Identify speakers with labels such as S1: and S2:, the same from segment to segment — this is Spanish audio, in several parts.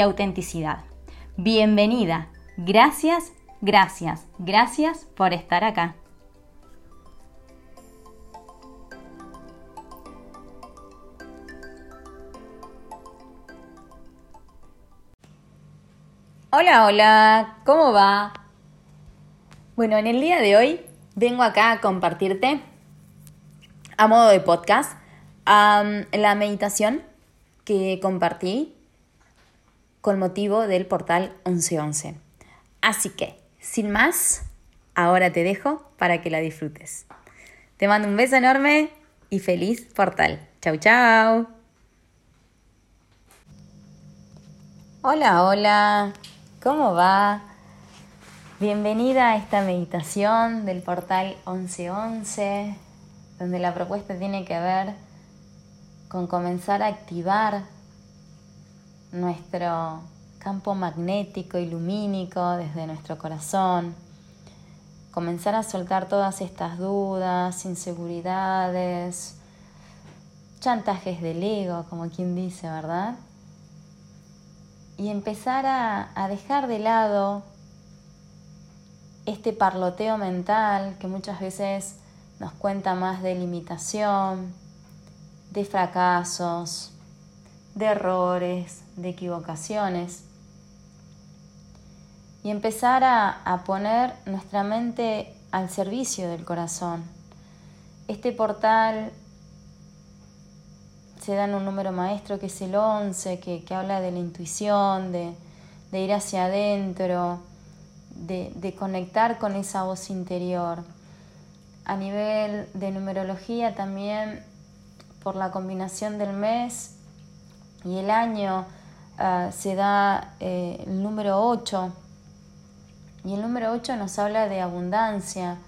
S1: autenticidad. Bienvenida. Gracias, gracias, gracias por estar acá. Hola, hola, ¿cómo va? Bueno, en el día de hoy vengo acá a compartirte, a modo de podcast, la meditación que compartí con motivo del portal 1111. Así que, sin más, ahora te dejo para que la disfrutes. Te mando un beso enorme y feliz portal. Chau, chau. Hola, hola, ¿cómo va? Bienvenida a esta meditación del portal 1111, donde la propuesta tiene que ver con comenzar a activar nuestro campo magnético y desde nuestro corazón, comenzar a soltar todas estas dudas, inseguridades, chantajes del ego, como quien dice, ¿verdad? Y empezar a, a dejar de lado este parloteo mental que muchas veces nos cuenta más de limitación, de fracasos, de errores, de equivocaciones. Y empezar a, poner nuestra mente al servicio del corazón. Este portal se da en un número maestro que es el 11, que, habla de la intuición, de, ir hacia adentro, de, de, conectar con esa voz interior. A nivel de numerología también, por la combinación del mes, y el año ah, se da eh, el número 8 y el número 8 nos habla de abundancia,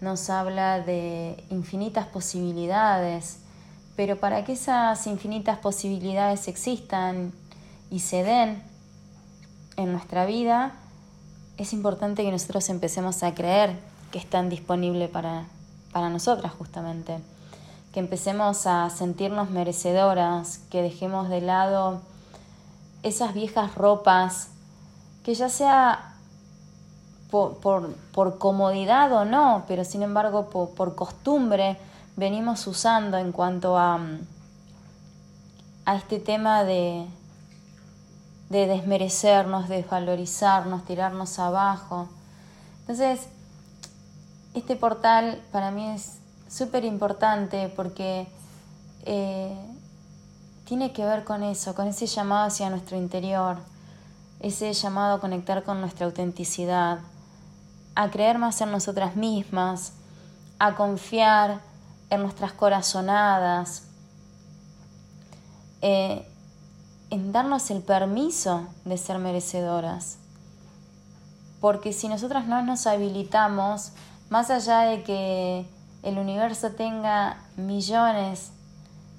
S1: nos habla de infinitas posibilidades, pero para que esas infinitas posibilidades existan y se den en nuestra vida, es importante que nosotros empecemos a creer que están disponibles para, para nosotras justamente. Que empecemos a sentirnos merecedoras, que dejemos de lado esas viejas ropas, que ya sea por, comodidad o no, pero sin embargo por, costumbre venimos usando en cuanto a, a este tema de, de desmerecernos, desvalorizarnos, tirarnos abajo. Entonces, este portal para mí es súper importante porque eh, tiene que ver con eso, con ese llamado hacia nuestro interior, ese llamado a conectar con nuestra autenticidad, a creer más en nosotras mismas, a confiar en nuestras corazonadas, eh, en darnos el permiso de ser merecedoras. Porque si nosotras no nos habilitamos, más allá de que el universo tenga millones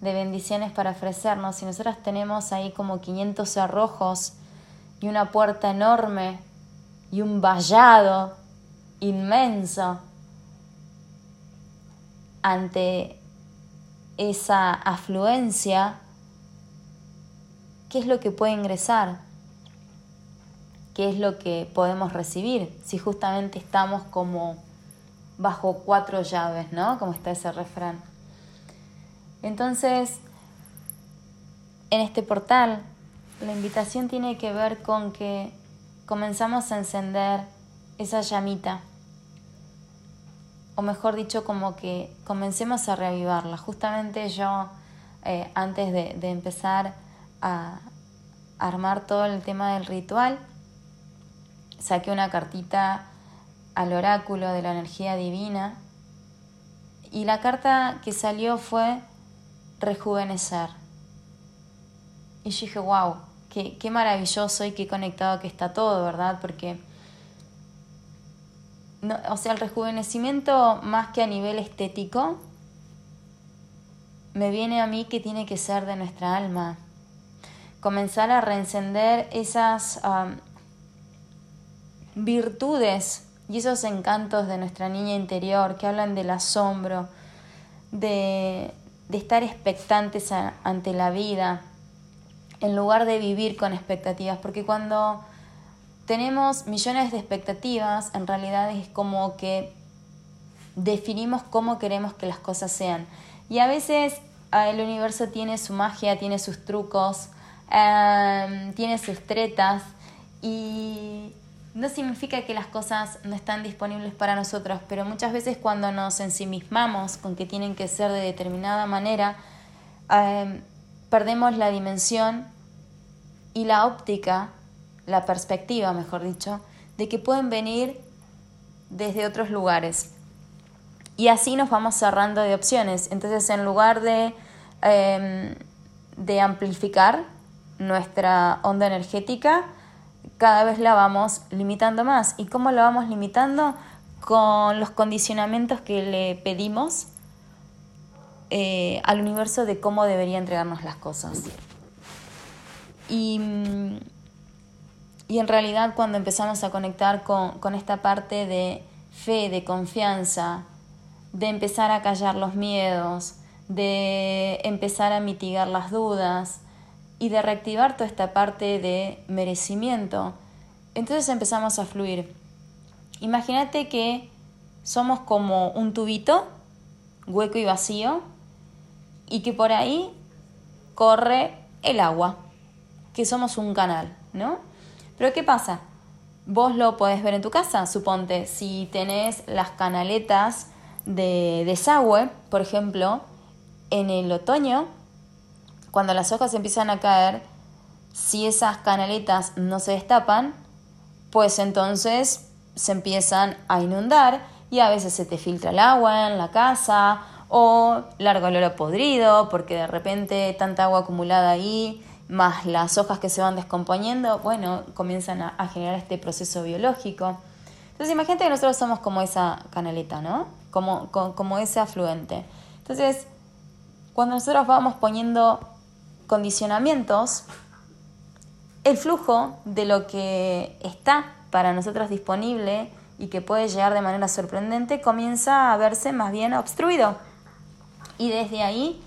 S1: de bendiciones para ofrecernos y nosotras tenemos ahí como 500 cerrojos y una puerta enorme y un vallado inmenso ante esa afluencia, ¿qué es lo que puede ingresar? ¿Qué es lo que podemos recibir si justamente estamos como bajo cuatro llaves, ¿no? Como está ese refrán. Entonces, en este portal, la invitación tiene que ver con que comenzamos a encender esa llamita, o mejor dicho, como que comencemos a reavivarla. Justamente yo, eh, antes de, de empezar a armar todo el tema del ritual, saqué una cartita al oráculo de la energía divina y la carta que salió fue rejuvenecer. Y yo dije, wow, qué, qué maravilloso y qué conectado que está todo, ¿verdad? Porque o sea, el rejuvenecimiento más que a nivel estético, me viene a mí que tiene que ser de nuestra alma. Comenzar a reencender esas virtudes y esos encantos de nuestra niña interior que hablan del asombro, de, de estar expectantes ante la vida, en lugar de vivir con expectativas, porque cuando tenemos millones de expectativas, en realidad es como que definimos cómo queremos que las cosas sean. Y a veces el universo tiene su magia, tiene sus trucos, em, tiene sus tretas y no significa que las cosas no están disponibles para nosotros, pero muchas veces cuando nos ensimismamos con que tienen que ser de determinada manera, em, perdemos la dimensión y la óptica la perspectiva, mejor dicho, de que pueden venir desde otros lugares. Y así nos vamos cerrando de opciones. Entonces, en lugar de, em, de amplificar nuestra onda energética, cada vez la vamos limitando más. ¿Y cómo la vamos limitando? Con los condicionamientos que le pedimos eh, al universo de cómo debería entregarnos las cosas. Y mm, y en realidad cuando empezamos a conectar con, esta parte de fe, de confianza, de empezar a callar los miedos, de empezar a mitigar las dudas y de reactivar toda esta parte de merecimiento, entonces empezamos a fluir. Imagínate que somos como un tubito, hueco y vacío, y que por ahí corre el agua, que somos un canal, ¿no? Pero ¿qué pasa? Vos lo podés ver en tu casa, suponte, si tenés las canaletas de desagüe, por ejemplo, en el otoño, cuando las hojas empiezan a caer, si esas canaletas no se destapan, pues entonces se empiezan a inundar y a veces se te filtra el agua en la casa o largo olor podrido porque de repente tanta agua acumulada ahí más las hojas que se van descomponiendo, bueno, comienzan a, generar este proceso biológico. Entonces imagínate que nosotros somos como esa canaleta, ¿no? Como, como, ese afluente. Entonces, cuando nosotros vamos poniendo condicionamientos, el flujo de lo que está para nosotros disponible y que puede llegar de manera sorprendente comienza a verse más bien obstruido. Y desde ahí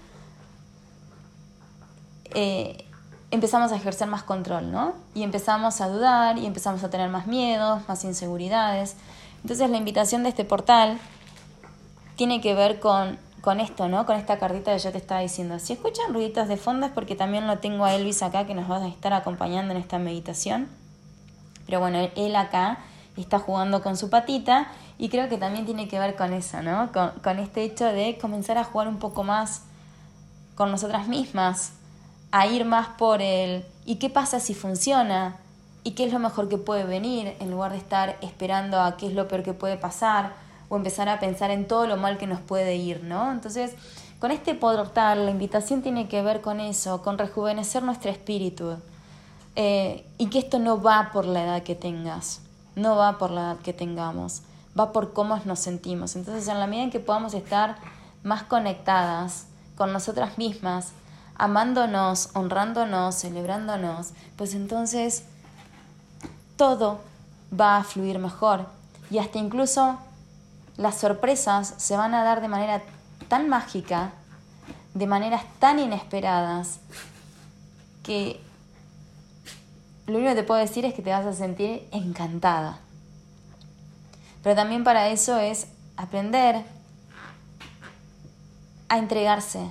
S1: eh, empezamos a ejercer más control, ¿no? Y empezamos a dudar y empezamos a tener más miedos, más inseguridades. Entonces la invitación de este portal tiene que ver con, con esto, ¿no? Con esta cartita que yo te estaba diciendo. Si escuchan ruiditos de fondo es porque también lo tengo a Elvis acá que nos va a estar acompañando en esta meditación. Pero bueno, él acá está jugando con su patita y creo que también tiene que ver con eso, ¿no? Con, este hecho de comenzar a jugar un poco más con nosotras mismas, a ir más por el ¿y qué pasa si funciona? ¿Y qué es lo mejor que puede venir? En lugar de estar esperando a qué es lo peor que puede pasar o empezar a pensar en todo lo mal que nos puede ir, ¿no? Entonces, con este portal, la invitación tiene que ver con eso, con rejuvenecer nuestro espíritu. Eh, y que esto no va por la edad que tengas, no va por la edad que tengamos, va por cómo nos sentimos. Entonces, en la medida en que podamos estar más conectadas con nosotras mismas, amándonos, honrándonos, celebrándonos, pues entonces todo va a fluir mejor y hasta incluso las sorpresas se van a dar de manera tan mágica, de maneras tan inesperadas, que lo único que te puedo decir es que te vas a sentir encantada. Pero también para eso es aprender a entregarse,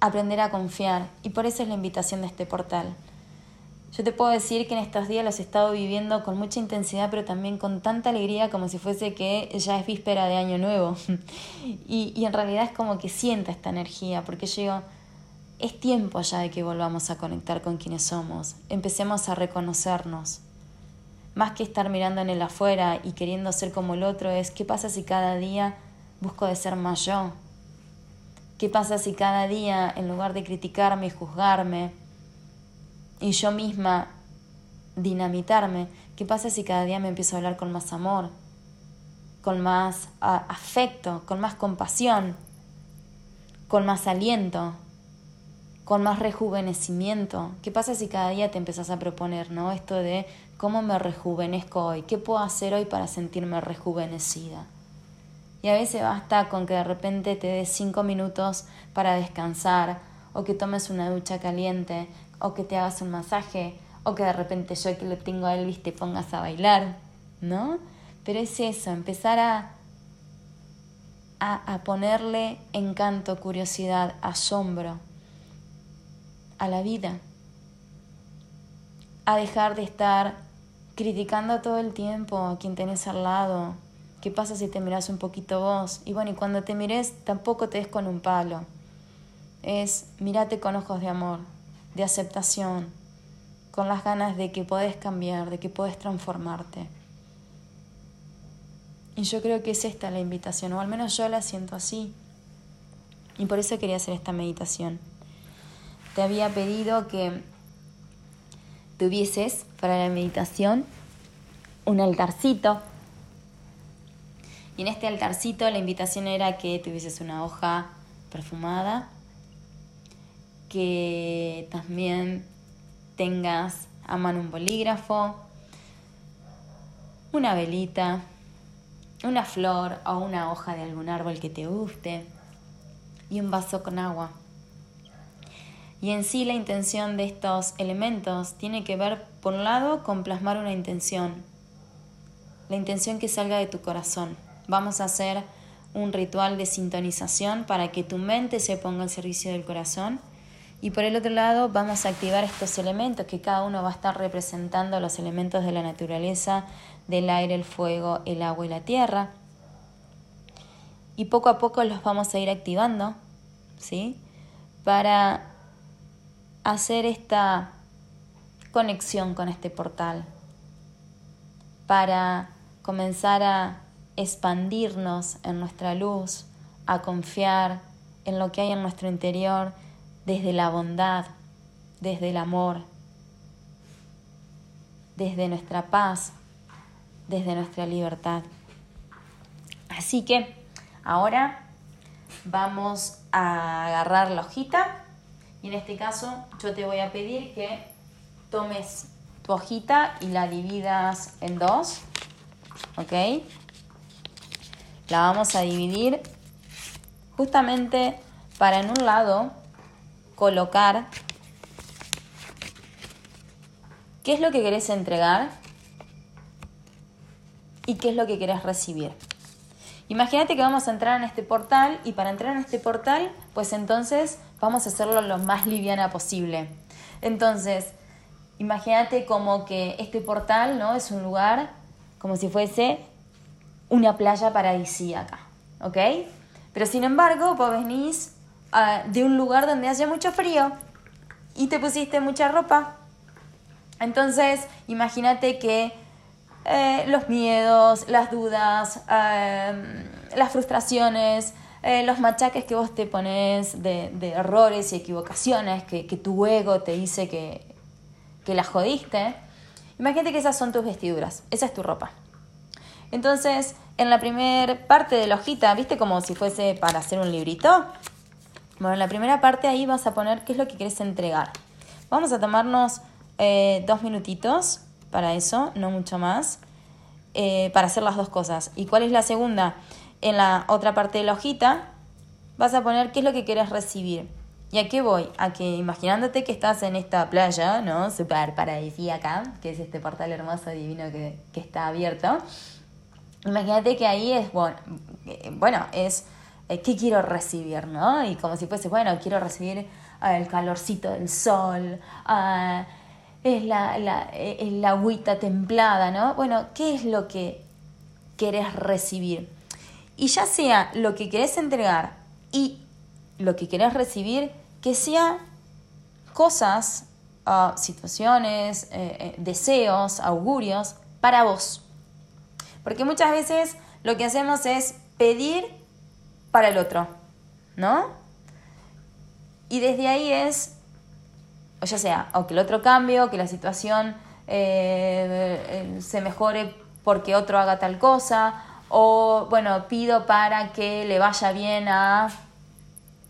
S1: aprender a confiar y por eso es la invitación de este portal. Yo te puedo decir que en estos días los he estado viviendo con mucha intensidad, pero también con tanta alegría como si fuese que ya es víspera de Año Nuevo. y, y en realidad es como que siento esta energía, porque yo digo, es tiempo ya de que volvamos a conectar con quienes somos, empecemos a reconocernos. Más que estar mirando en el afuera y queriendo ser como el otro, es qué pasa si cada día busco de ser más yo, ¿Qué pasa si cada día, en lugar de criticarme y juzgarme, y yo misma dinamitarme, ¿qué pasa si cada día me empiezo a hablar con más amor, con más afecto, con más compasión, con más aliento, con más rejuvenecimiento? ¿Qué pasa si cada día te empezás a proponer, ¿no? Esto de cómo me rejuvenezco hoy, qué puedo hacer hoy para sentirme rejuvenecida. Y a veces basta con que de repente te des cinco minutos para descansar, o que tomes una ducha caliente, o que te hagas un masaje, o que de repente yo que lo tengo a Elvis te pongas a bailar, ¿no? Pero es eso, empezar a, a, a ponerle encanto, curiosidad, asombro a la vida, a dejar de estar criticando todo el tiempo a quien tenés al lado. ¿Qué pasa si te miras un poquito vos? Y bueno, y cuando te mires tampoco te des con un palo. Es mírate con ojos de amor, de aceptación, con las ganas de que podés cambiar, de que podés transformarte. Y yo creo que es esta la invitación, o al menos yo la siento así. Y por eso quería hacer esta meditación. Te había pedido que tuvieses para la meditación un altarcito. Y en este altarcito la invitación era que tuvieses una hoja perfumada, que también tengas a mano un bolígrafo, una velita, una flor o una hoja de algún árbol que te guste y un vaso con agua. Y en sí la intención de estos elementos tiene que ver, por un lado, con plasmar una intención. La intención que salga de tu corazón. Vamos a hacer un ritual de sintonización para que tu mente se ponga al servicio del corazón y por el otro lado vamos a activar estos elementos que cada uno va a estar representando los elementos de la naturaleza, del aire, el fuego, el agua y la tierra. Y poco a poco los vamos a ir activando, ¿sí? Para hacer esta conexión con este portal, para comenzar a expandirnos en nuestra luz, a confiar en lo que hay en nuestro interior desde la bondad, desde el amor, desde nuestra paz, desde nuestra libertad. Así que ahora vamos a agarrar la hojita y en este caso yo te voy a pedir que tomes tu hojita y la dividas en dos, ¿ok? La vamos a dividir justamente para en un lado colocar qué es lo que querés entregar y qué es lo que querés recibir. Imagínate que vamos a entrar en este portal y para entrar en este portal, pues entonces vamos a hacerlo lo más liviana posible. Entonces, imagínate como que este portal, ¿no? Es un lugar como si fuese una playa paradisíaca, ¿ok? Pero sin embargo, vos venís de un lugar donde hace mucho frío y te pusiste mucha ropa. Entonces, imagínate que eh, los miedos, las dudas, eh, las frustraciones, eh, los machaques que vos te pones de, errores y equivocaciones, que, tu ego te dice que, que jodiste, imagínate que esas son tus vestiduras, esa es tu ropa. Entonces, en la primera parte de la hojita, ¿viste como si fuese para hacer un librito? Bueno, en la primera parte ahí vas a poner qué es lo que quieres entregar. Vamos a tomarnos eh, dos minutitos para eso, no mucho más, eh, para hacer las dos cosas. ¿Y cuál es la segunda? En la otra parte de la hojita vas a poner qué es lo que quieres recibir. ¿Y a qué voy? A que imaginándote que estás en esta playa, ¿no? Súper paradisíaca, que es este portal hermoso, divino que, que está abierto. Imagínate que ahí es, bueno, eh, bueno es eh, qué quiero recibir, ¿no? Y como si fuese, bueno, quiero recibir eh, el calorcito del sol, eh, es la, la, la agüita templada, ¿no? Bueno, ¿qué es lo que querés recibir? Y ya sea lo que querés entregar y lo que querés recibir, que sea cosas, ah, situaciones, deseos, augurios para vos. Porque muchas veces lo que hacemos es pedir para el otro, ¿no? Y desde ahí es o ya sea, o que el otro cambie, o que la situación eh, eh, se mejore porque otro haga tal cosa, o bueno, pido para que le vaya bien a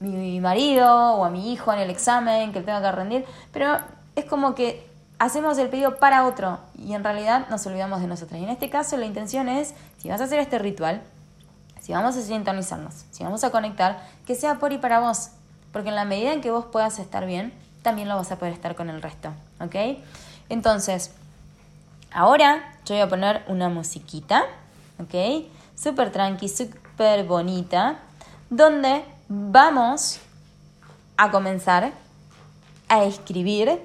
S1: mi marido o a mi hijo en el examen que tenga que rendir, pero es como que hacemos el pedido para otro y en realidad nos olvidamos de nosotros. Y en este caso la intención es, si vas a hacer este ritual, si vamos a sintonizarnos, si vamos a conectar, que sea por y para vos, porque en la medida en que vos puedas estar bien, también lo vas a poder estar con el resto, ¿ok? Entonces, ahora yo voy a poner una musiquita, ¿ok? Súper tranqui, súper bonita, donde vamos a comenzar a escribir,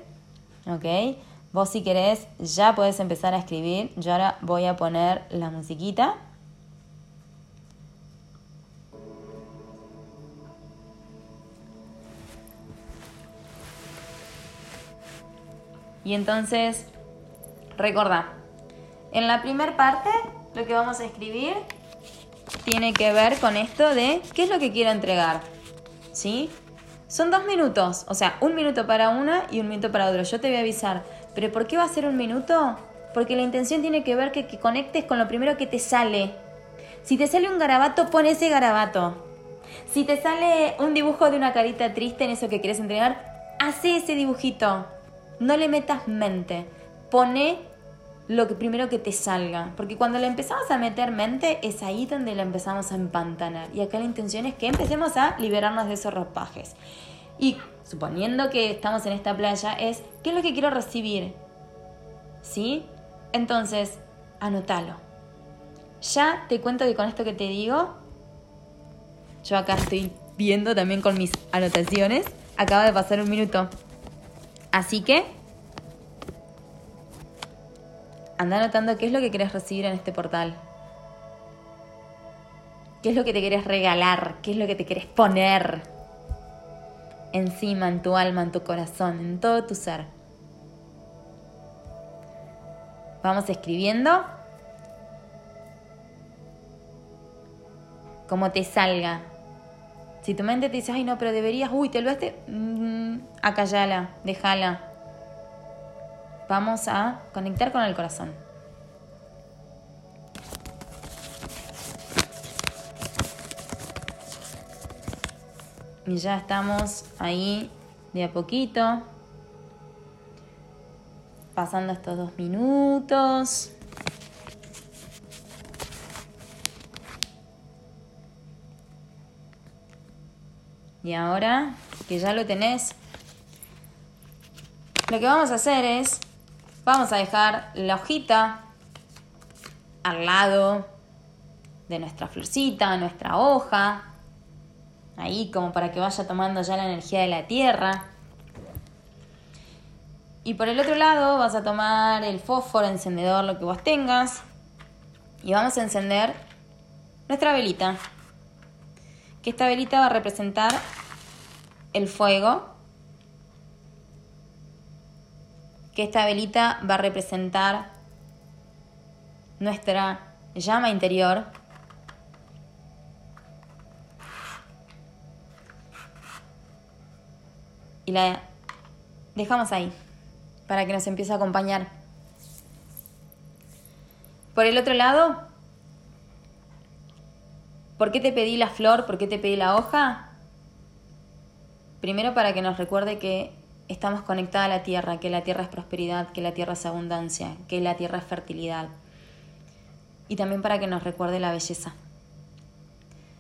S1: ¿ok? Vos si querés ya puedes empezar a escribir. Yo ahora voy a poner la musiquita. Y entonces, recordá, en la primera parte lo que vamos a escribir tiene que ver con esto de qué es lo que quiero entregar. ¿Sí? Son dos minutos, o sea, un minuto para una y un minuto para otro. Yo te voy a avisar, pero ¿por qué va a ser un minuto? Porque la intención tiene que ver que, conectes con lo primero que te sale. Si te sale un garabato, pon ese garabato. Si te sale un dibujo de una carita triste en eso que quieres entregar, hace ese dibujito. No le metas mente. Pone lo que primero que te salga. Porque cuando le empezamos a meter mente, es ahí donde la empezamos a empantanar. Y acá la intención es que empecemos a liberarnos de esos ropajes. Y suponiendo que estamos en esta playa, es ¿qué es lo que quiero recibir? ¿Sí? Entonces, anótalo. Ya te cuento que con esto que te digo, yo acá estoy viendo también con mis anotaciones. Acaba de pasar un minuto. Así que anda anotando qué es lo que querés recibir en este portal. ¿Qué es lo que te querés regalar? ¿Qué es lo que te querés poner encima, en tu alma, en tu corazón, en todo tu ser? Vamos escribiendo como te salga. Si tu mente te dice, ay no, pero deberías, uy, te olvidaste, mm, acallala, déjala vamos a conectar con el corazón. Y ya estamos ahí de a poquito, pasando estos dos minutos. Y ahora que ya lo tenés, lo que vamos a hacer es Vamos a dejar la hojita al lado de nuestra florcita, nuestra hoja, ahí como para que vaya tomando ya la energía de la tierra. Y por el otro lado vas a tomar el fósforo, encendedor, lo que vos tengas, y vamos a encender nuestra velita. Que esta velita va a representar el fuego que esta velita va a representar nuestra llama interior. Y la dejamos ahí para que nos empiece a acompañar. Por el otro lado, ¿por qué te pedí la flor? ¿Por qué te pedí la hoja? Primero para que nos recuerde que estamos conectados a la tierra, que la tierra es prosperidad, que la tierra es abundancia, que la tierra es fertilidad. Y también para que nos recuerde la belleza.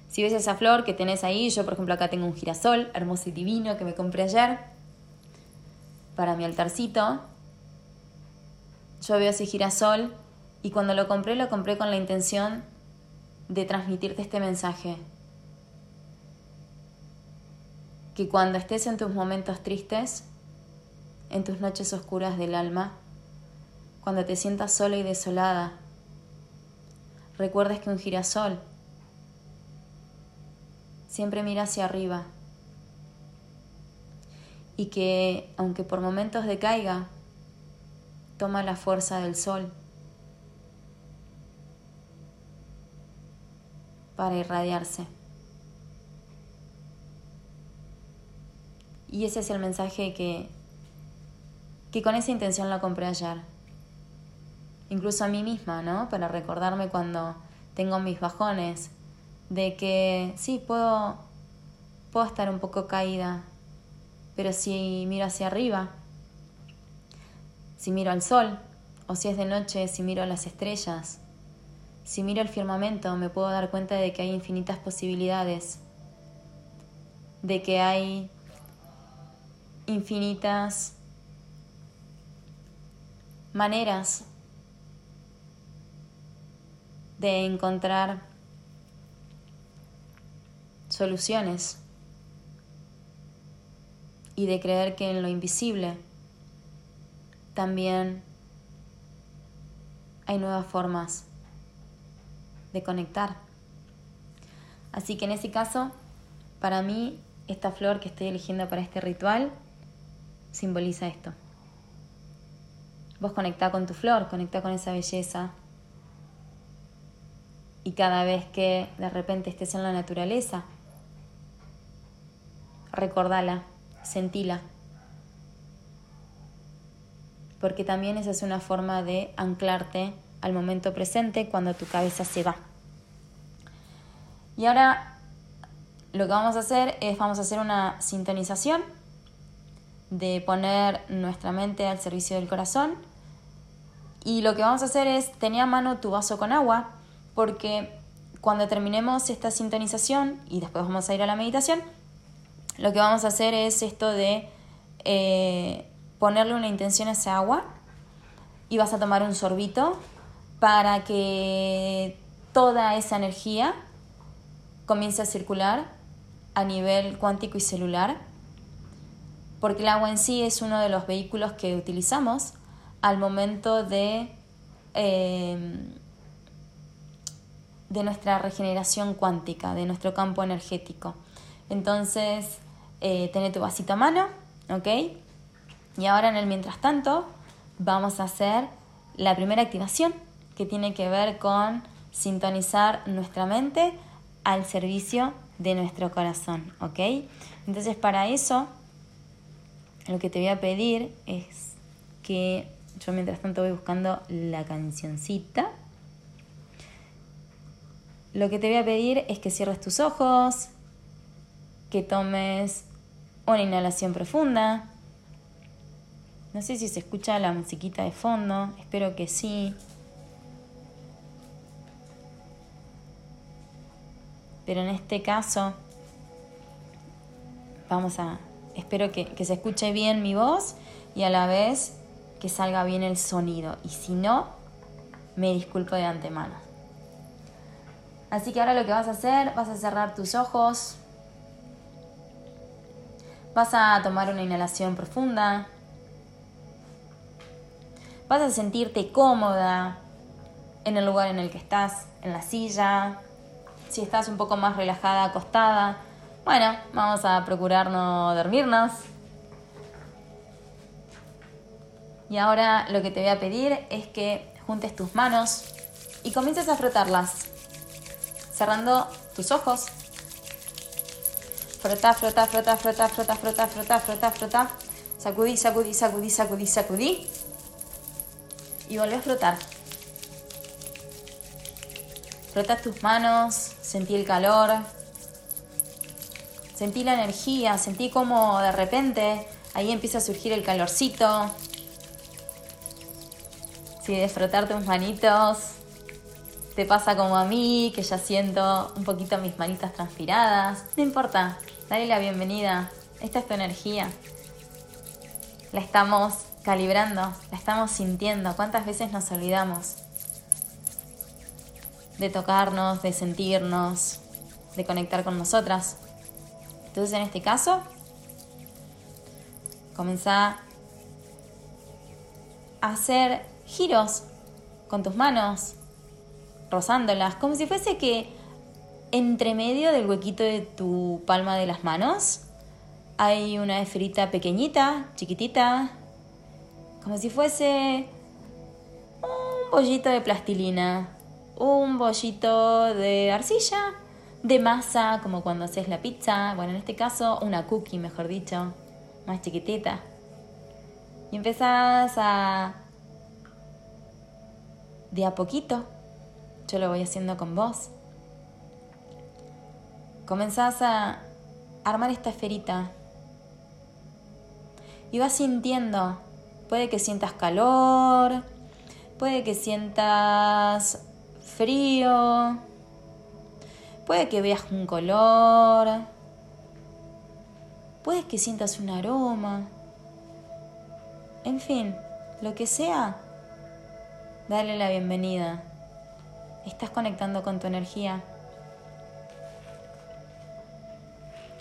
S1: Si ves esa flor que tenés ahí, yo por ejemplo acá tengo un girasol hermoso y divino que me compré ayer para mi altarcito. Yo veo ese girasol y cuando lo compré lo compré con la intención de transmitirte este mensaje. Que cuando estés en tus momentos tristes, en tus noches oscuras del alma, cuando te sientas sola y desolada, recuerdes que un girasol siempre mira hacia arriba y que aunque por momentos decaiga, toma la fuerza del sol para irradiarse. Y ese es el mensaje que que con esa intención la compré ayer. Incluso a mí misma, ¿no? Para recordarme cuando tengo mis bajones, de que sí, puedo, puedo estar un poco caída, pero si miro hacia arriba, si miro al sol, o si es de noche, si miro a las estrellas, si miro el firmamento, me puedo dar cuenta de que hay infinitas posibilidades, de que hay infinitas maneras de encontrar soluciones y de creer que en lo invisible también hay nuevas formas de conectar. Así que en ese caso, para mí, esta flor que estoy eligiendo para este ritual simboliza esto. Vos conectá con tu flor, conectá con esa belleza. Y cada vez que de repente estés en la naturaleza, recordala, sentila. Porque también esa es una forma de anclarte al momento presente cuando tu cabeza se va. Y ahora lo que vamos a hacer es vamos a hacer una sintonización de poner nuestra mente al servicio del corazón. Y lo que vamos a hacer es tener a mano tu vaso con agua, porque cuando terminemos esta sintonización y después vamos a ir a la meditación, lo que vamos a hacer es esto de eh, ponerle una intención a esa agua y vas a tomar un sorbito para que toda esa energía comience a circular a nivel cuántico y celular porque el agua en sí es uno de los vehículos que utilizamos al momento de, eh, de nuestra regeneración cuántica, de nuestro campo energético. Entonces, eh, tu vasito a mano, ¿ok? Y ahora en el mientras tanto vamos a hacer la primera activación que tiene que ver con sintonizar nuestra mente al servicio de nuestro corazón, ¿ok? Entonces para eso lo que te voy a pedir es que yo mientras tanto voy buscando la cancioncita. Lo que te voy a pedir es que cierres tus ojos, que tomes una inhalación profunda. No sé si se escucha la musiquita de fondo, espero que sí. Pero en este caso vamos a espero que, se escuche bien mi voz y a la vez que salga bien el sonido. Y si no, me disculpo de antemano. Así que ahora lo que vas a hacer, vas a cerrar tus ojos, vas a tomar una inhalación profunda, vas a sentirte cómoda en el lugar en el que estás, en la silla, si estás un poco más relajada, acostada, bueno, vamos a procurar no dormirnos. Y ahora lo que te voy a pedir es que juntes tus manos y comiences a frotarlas, cerrando tus ojos. Frota, frota, frota, frota, frota, frota, frota, frota, frota. Sacudí, sacudí, sacudí, sacudí, sacudí. Y volví a frotar. Frota tus manos, sentí el calor, Sentí la energía, sentí como de repente ahí empieza a surgir el calorcito. Si de frotar tus manitos te pasa como a mí, que ya siento un poquito mis manitas transpiradas, no importa, dale la bienvenida. Esta es tu energía. La estamos calibrando, la estamos sintiendo. ¿Cuántas veces nos olvidamos de tocarnos, de sentirnos, de conectar con nosotras? Entonces en este caso, comenzá a hacer giros con tus manos, rozándolas, como si fuese que entre medio del huequito de tu palma de las manos hay una esferita pequeñita, chiquitita, como si fuese un bollito de plastilina, un bollito de arcilla de masa, como cuando haces la pizza, bueno, en este caso una cookie, mejor dicho, más chiquitita. Y empezás a... De a poquito, yo lo voy haciendo con vos. Comenzás a armar esta esferita. Y vas sintiendo, puede que sientas calor, puede que sientas frío, puede que veas un color, puede que sientas un aroma, en fin, lo que sea, dale la bienvenida. Estás conectando con tu energía.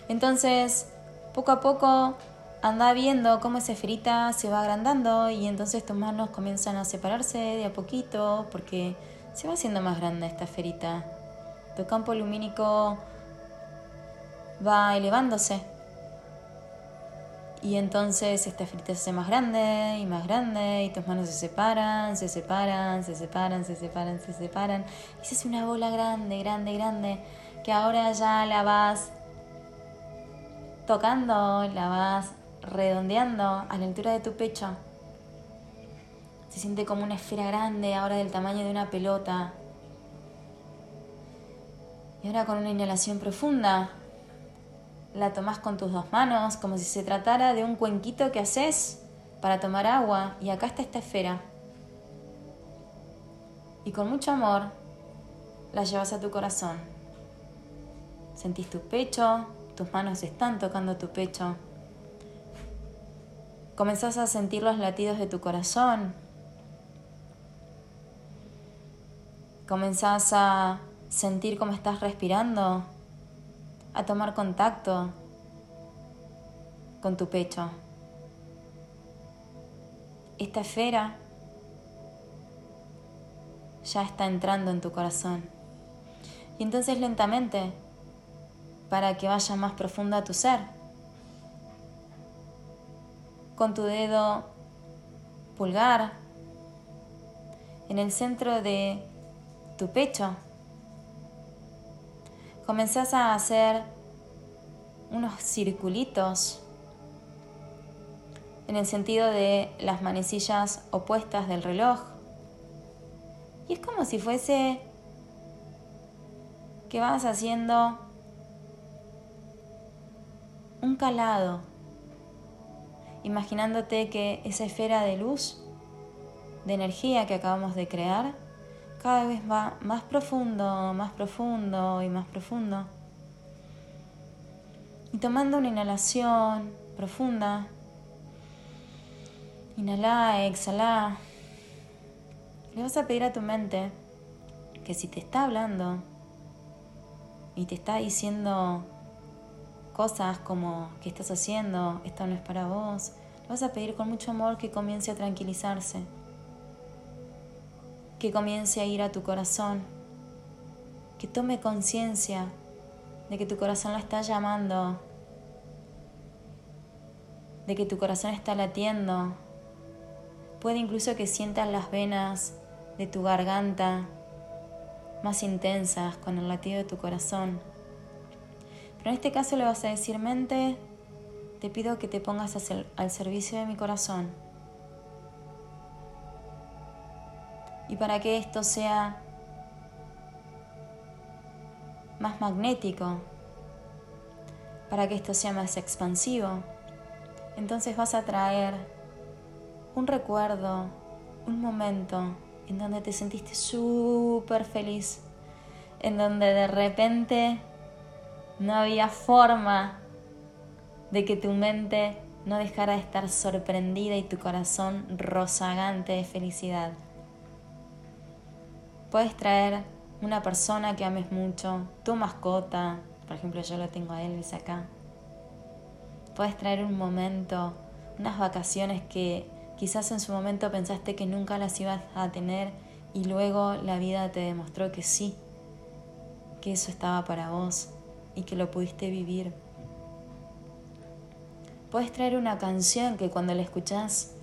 S1: Entonces, poco a poco anda viendo cómo esa esferita se va agrandando y entonces tus manos comienzan a separarse de a poquito porque se va haciendo más grande esta esferita. Tu campo lumínico va elevándose. Y entonces esta esferita se hace más grande y más grande y tus manos se separan, se separan, se separan, se separan, se separan. Y se hace una bola grande, grande, grande que ahora ya la vas tocando, la vas redondeando a la altura de tu pecho. Se siente como una esfera grande, ahora del tamaño de una pelota. Y ahora con una inhalación profunda, la tomas con tus dos manos, como si se tratara de un cuenquito que haces para tomar agua. Y acá está esta esfera. Y con mucho amor, la llevas a tu corazón. Sentís tu pecho, tus manos están tocando tu pecho. Comenzás a sentir los latidos de tu corazón. Comenzás a sentir cómo estás respirando, a tomar contacto con tu pecho. Esta esfera ya está entrando en tu corazón. Y entonces lentamente, para que vaya más profundo a tu ser, con tu dedo pulgar en el centro de tu pecho. Comenzás a hacer unos circulitos en el sentido de las manecillas opuestas del reloj. Y es como si fuese que vas haciendo un calado imaginándote que esa esfera de luz, de energía que acabamos de crear, cada vez va más profundo, más profundo y más profundo. Y tomando una inhalación profunda, inhala, exhala, le vas a pedir a tu mente que si te está hablando y te está diciendo cosas como ¿qué estás haciendo? Esto no es para vos. Le vas a pedir con mucho amor que comience a tranquilizarse, que comience a ir a tu corazón, que tome conciencia de que tu corazón la está llamando, de que tu corazón está latiendo. Puede incluso que sientas las venas de tu garganta más intensas con el latido de tu corazón. Pero en este caso le vas a decir, mente, te pido que te pongas al servicio de mi corazón. Y para que esto sea más magnético, para que esto sea más expansivo, entonces vas a traer un recuerdo, un momento en donde te sentiste súper feliz, en donde de repente no había forma de que tu mente no dejara de estar sorprendida y tu corazón rozagante de felicidad. Puedes traer una persona que ames mucho, tu mascota, por ejemplo yo lo tengo a Elvis acá. Puedes traer un momento, unas vacaciones que quizás en su momento pensaste que nunca las ibas a tener y luego la vida te demostró que sí, que eso estaba para vos y que lo pudiste vivir. Puedes traer una canción que cuando la escuchas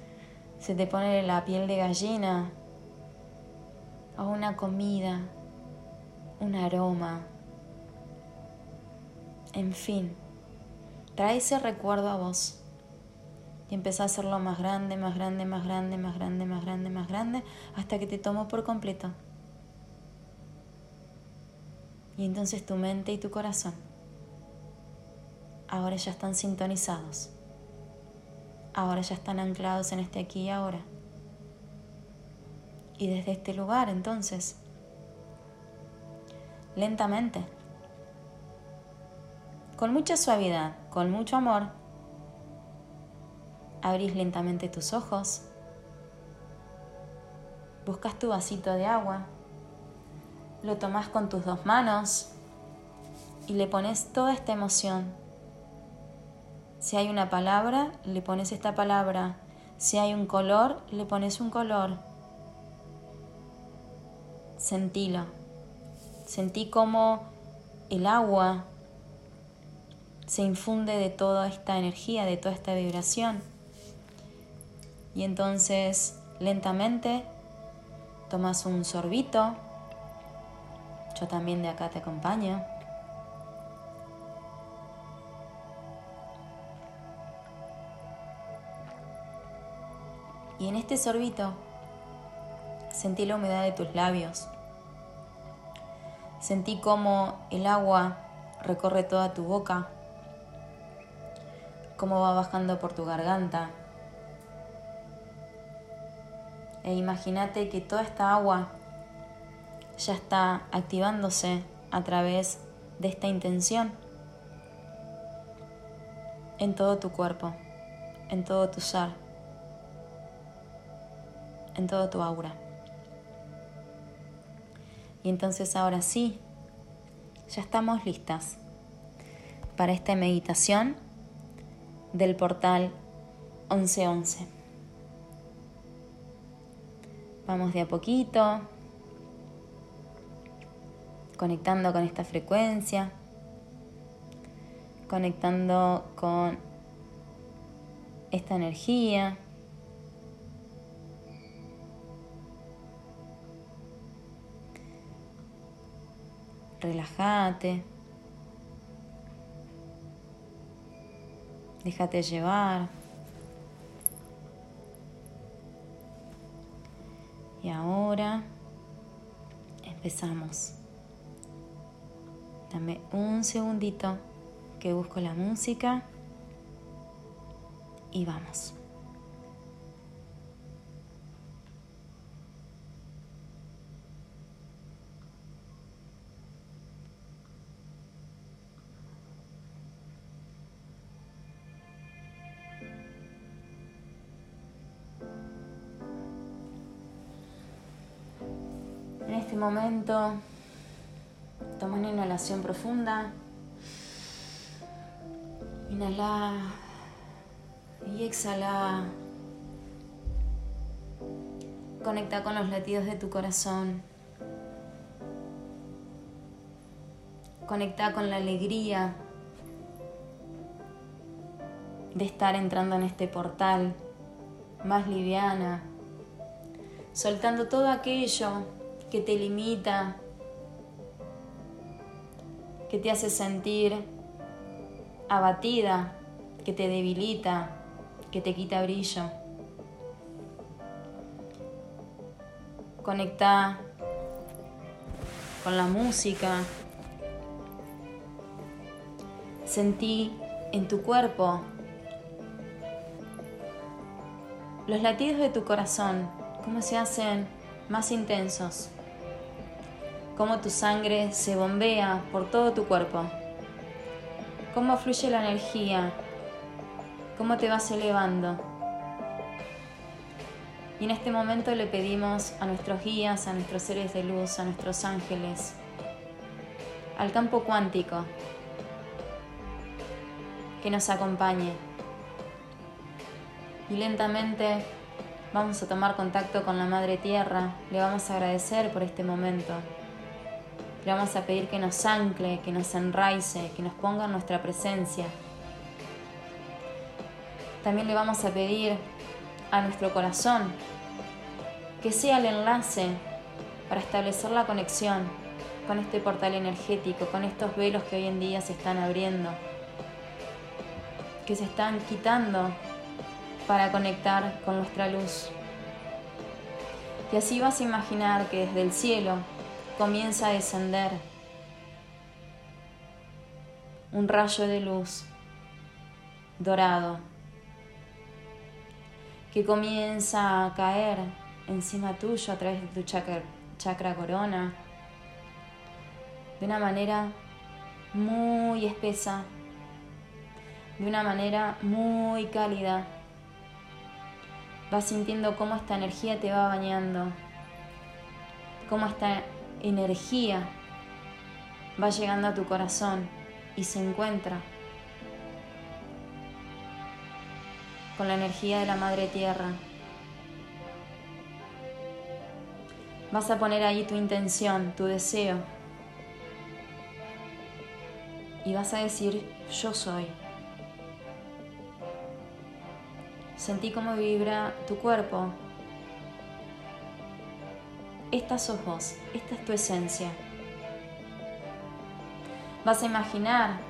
S1: se te pone la piel de gallina, o una comida, un aroma. En fin, trae ese recuerdo a vos. Y empezó a hacerlo más grande, más grande, más grande, más grande, más grande, más grande, hasta que te tomó por completo. Y entonces tu mente y tu corazón ahora ya están sintonizados. Ahora ya están anclados en este aquí y ahora. Y desde este lugar entonces, lentamente, con mucha suavidad, con mucho amor, abrís lentamente tus ojos, buscas tu vasito de agua, lo tomas con tus dos manos y le pones toda esta emoción. Si hay una palabra, le pones esta palabra. Si hay un color, le pones un color. Sentilo. Sentí como el agua se infunde de toda esta energía, de toda esta vibración. Y entonces lentamente tomas un sorbito. Yo también de acá te acompaño. Y en este sorbito sentí la humedad de tus labios. Sentí cómo el agua recorre toda tu boca cómo va bajando por tu garganta. E imagínate que toda esta agua ya está activándose a través de esta intención en todo tu cuerpo, en todo tu ser, en todo tu aura. Y entonces ahora sí, ya estamos listas para esta meditación del portal 1111. Vamos de a poquito, conectando con esta frecuencia, conectando con esta energía. Relájate. Déjate llevar. Y ahora empezamos. Dame un segundito que busco la música y vamos. Momento, toma una inhalación profunda. Inhala y exhala. Conecta con los latidos de tu corazón. Conecta con la alegría de estar entrando en este portal más liviana, soltando todo aquello que te limita, que te hace sentir abatida, que te debilita, que te quita brillo. Conecta con la música. Sentí en tu cuerpo los latidos de tu corazón, cómo se hacen más intensos cómo tu sangre se bombea por todo tu cuerpo, cómo fluye la energía, cómo te vas elevando. Y en este momento le pedimos a nuestros guías, a nuestros seres de luz, a nuestros ángeles, al campo cuántico, que nos acompañe. Y lentamente vamos a tomar contacto con la Madre Tierra, le vamos a agradecer por este momento. Le vamos a pedir que nos ancle, que nos enraice, que nos ponga en nuestra presencia. También le vamos a pedir a nuestro corazón que sea el enlace para establecer la conexión con este portal energético, con estos velos que hoy en día se están abriendo, que se están quitando para conectar con nuestra luz. Y así vas a imaginar que desde el cielo comienza a descender un rayo de luz dorado que comienza a caer encima tuyo a través de tu chakra, chakra corona de una manera muy espesa, de una manera muy cálida. Vas sintiendo cómo esta energía te va bañando, cómo esta energía va llegando a tu corazón y se encuentra con la energía de la Madre Tierra. Vas a poner ahí tu intención, tu deseo. Y vas a decir, yo soy. Sentí cómo vibra tu cuerpo. Estas sos vos, esta es tu esencia. Vas a imaginar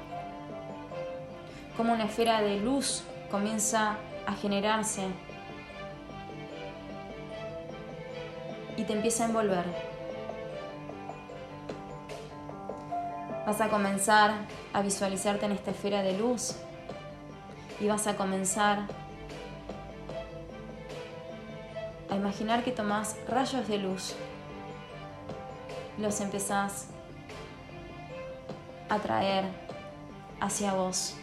S1: cómo una esfera de luz comienza a generarse y te empieza a envolver. Vas a comenzar a visualizarte en esta esfera de luz y vas a comenzar a imaginar que tomas rayos de luz los empezás a traer hacia vos.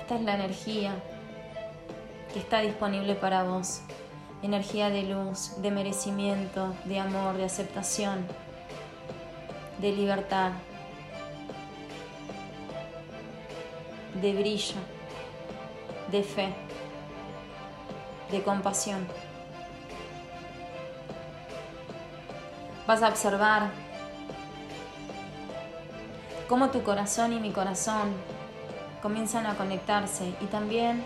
S1: Esta es la energía que está disponible para vos. Energía de luz, de merecimiento, de amor, de aceptación, de libertad, de brillo, de fe, de compasión. Vas a observar cómo tu corazón y mi corazón comienzan a conectarse y también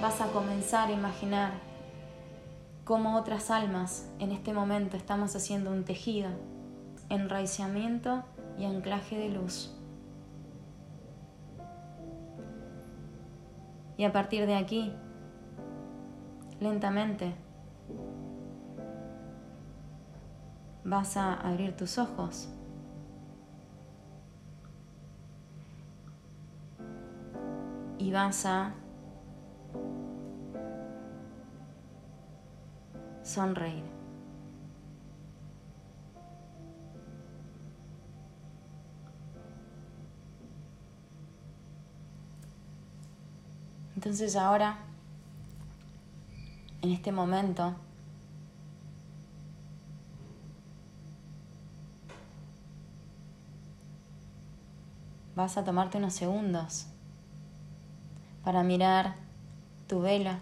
S1: vas a comenzar a imaginar cómo otras almas en este momento estamos haciendo un tejido, enraizamiento y anclaje de luz. Y a partir de aquí, lentamente, vas a abrir tus ojos. Y vas a sonreír. Entonces ahora, en este momento, vas a tomarte unos segundos para mirar tu vela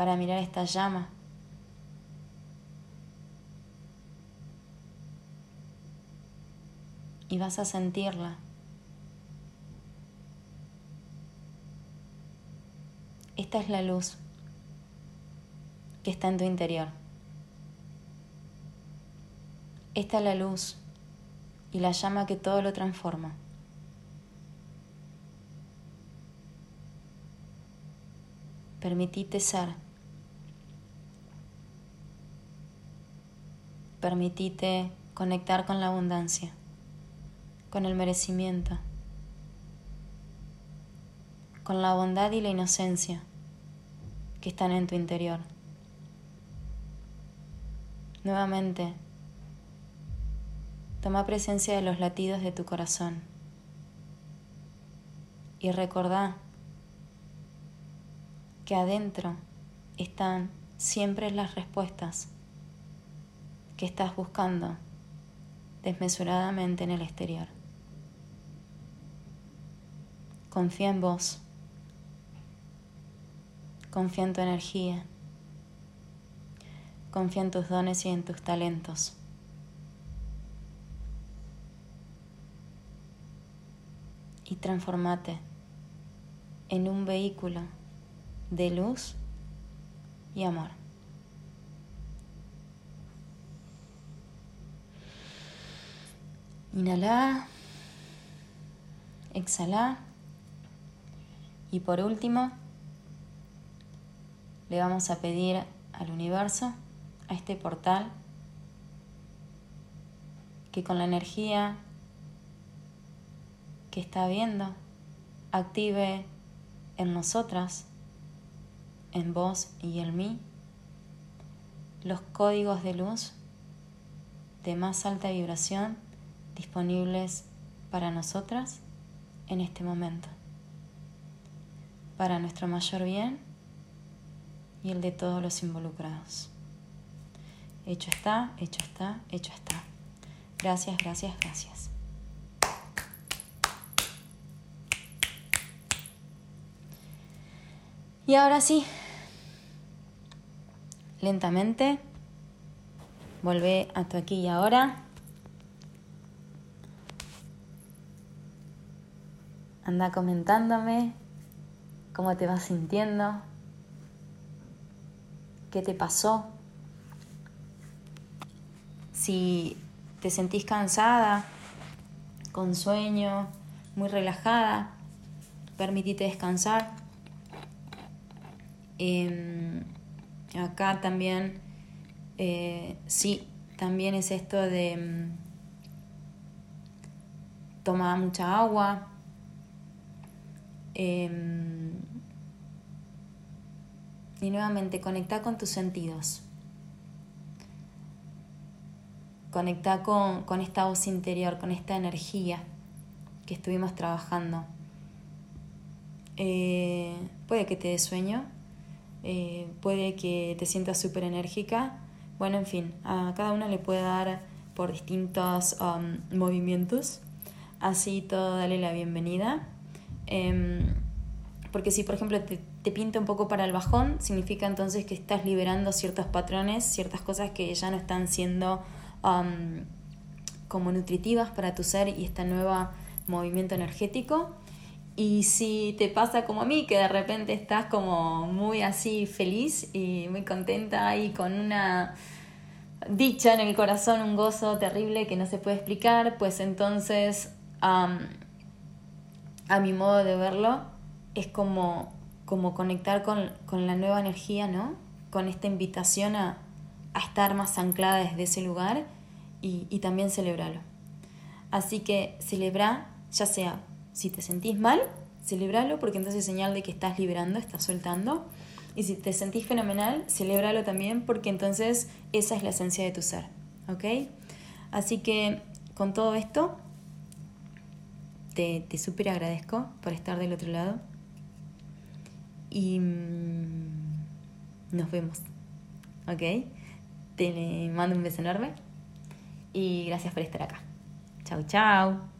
S1: para mirar esta llama. Y vas a sentirla. Esta es la luz que está en tu interior. Esta es la luz y la llama que todo lo transforma. Permitite ser. Permitite conectar con la abundancia, con el merecimiento, con la bondad y la inocencia que están en tu interior. Nuevamente, toma presencia de los latidos de tu corazón y recordá que adentro están siempre las respuestas que estás buscando desmesuradamente en el exterior. Confía en vos. Confía en tu energía. Confía en tus dones y en tus talentos. Y transformate en un vehículo de luz y amor. Inhala, exhala Y por último, le vamos a pedir al universo, a este portal, que con la energía que está viendo active en nosotras, en vos y en mí, los códigos de luz de más alta vibración disponibles para nosotras en este momento, para nuestro mayor bien y el de todos los involucrados. Hecho está, hecho está, hecho está. Gracias, gracias, gracias. Y ahora sí, lentamente, vuelve a tu aquí y ahora. Anda comentándome cómo te vas sintiendo, qué te pasó, si te sentís cansada, con sueño, muy relajada, permitite descansar. Em, acá también, eh, sí, también es esto de em, tomar mucha agua. Em, y nuevamente conecta con tus sentidos. Conecta con, con esta voz interior, con esta energía que estuvimos trabajando. Eh, puede que te dé sueño, eh, puede que te sientas súper enérgica. Bueno, en fin, a cada una le puede dar por distintos um, movimientos. Así todo, dale la bienvenida. Em, porque si, por ejemplo, te, te, pinta un poco para el bajón, significa entonces que estás liberando ciertos patrones, ciertas cosas que ya no están siendo um, como nutritivas para tu ser y este nuevo movimiento energético. Y si te pasa como a mí, que de repente estás como muy así feliz y muy contenta y con una dicha en el corazón, un gozo terrible que no se puede explicar, pues entonces a mi modo de verlo es como, como conectar con, con, la nueva energía, ¿no? Con esta invitación a, a estar más anclada desde ese lugar y, y también celebrarlo. Así que celebra, ya sea si te sentís mal, celebralo porque entonces es señal de que estás liberando, estás soltando. Y si te sentís fenomenal, celebralo también porque entonces esa es la esencia de tu ser. ¿Ok? Así que con todo esto, te, te súper agradezco por estar del otro lado. Y mm, nos vemos. ¿Ok? Te mando un beso enorme y gracias por estar acá. Chau, chau.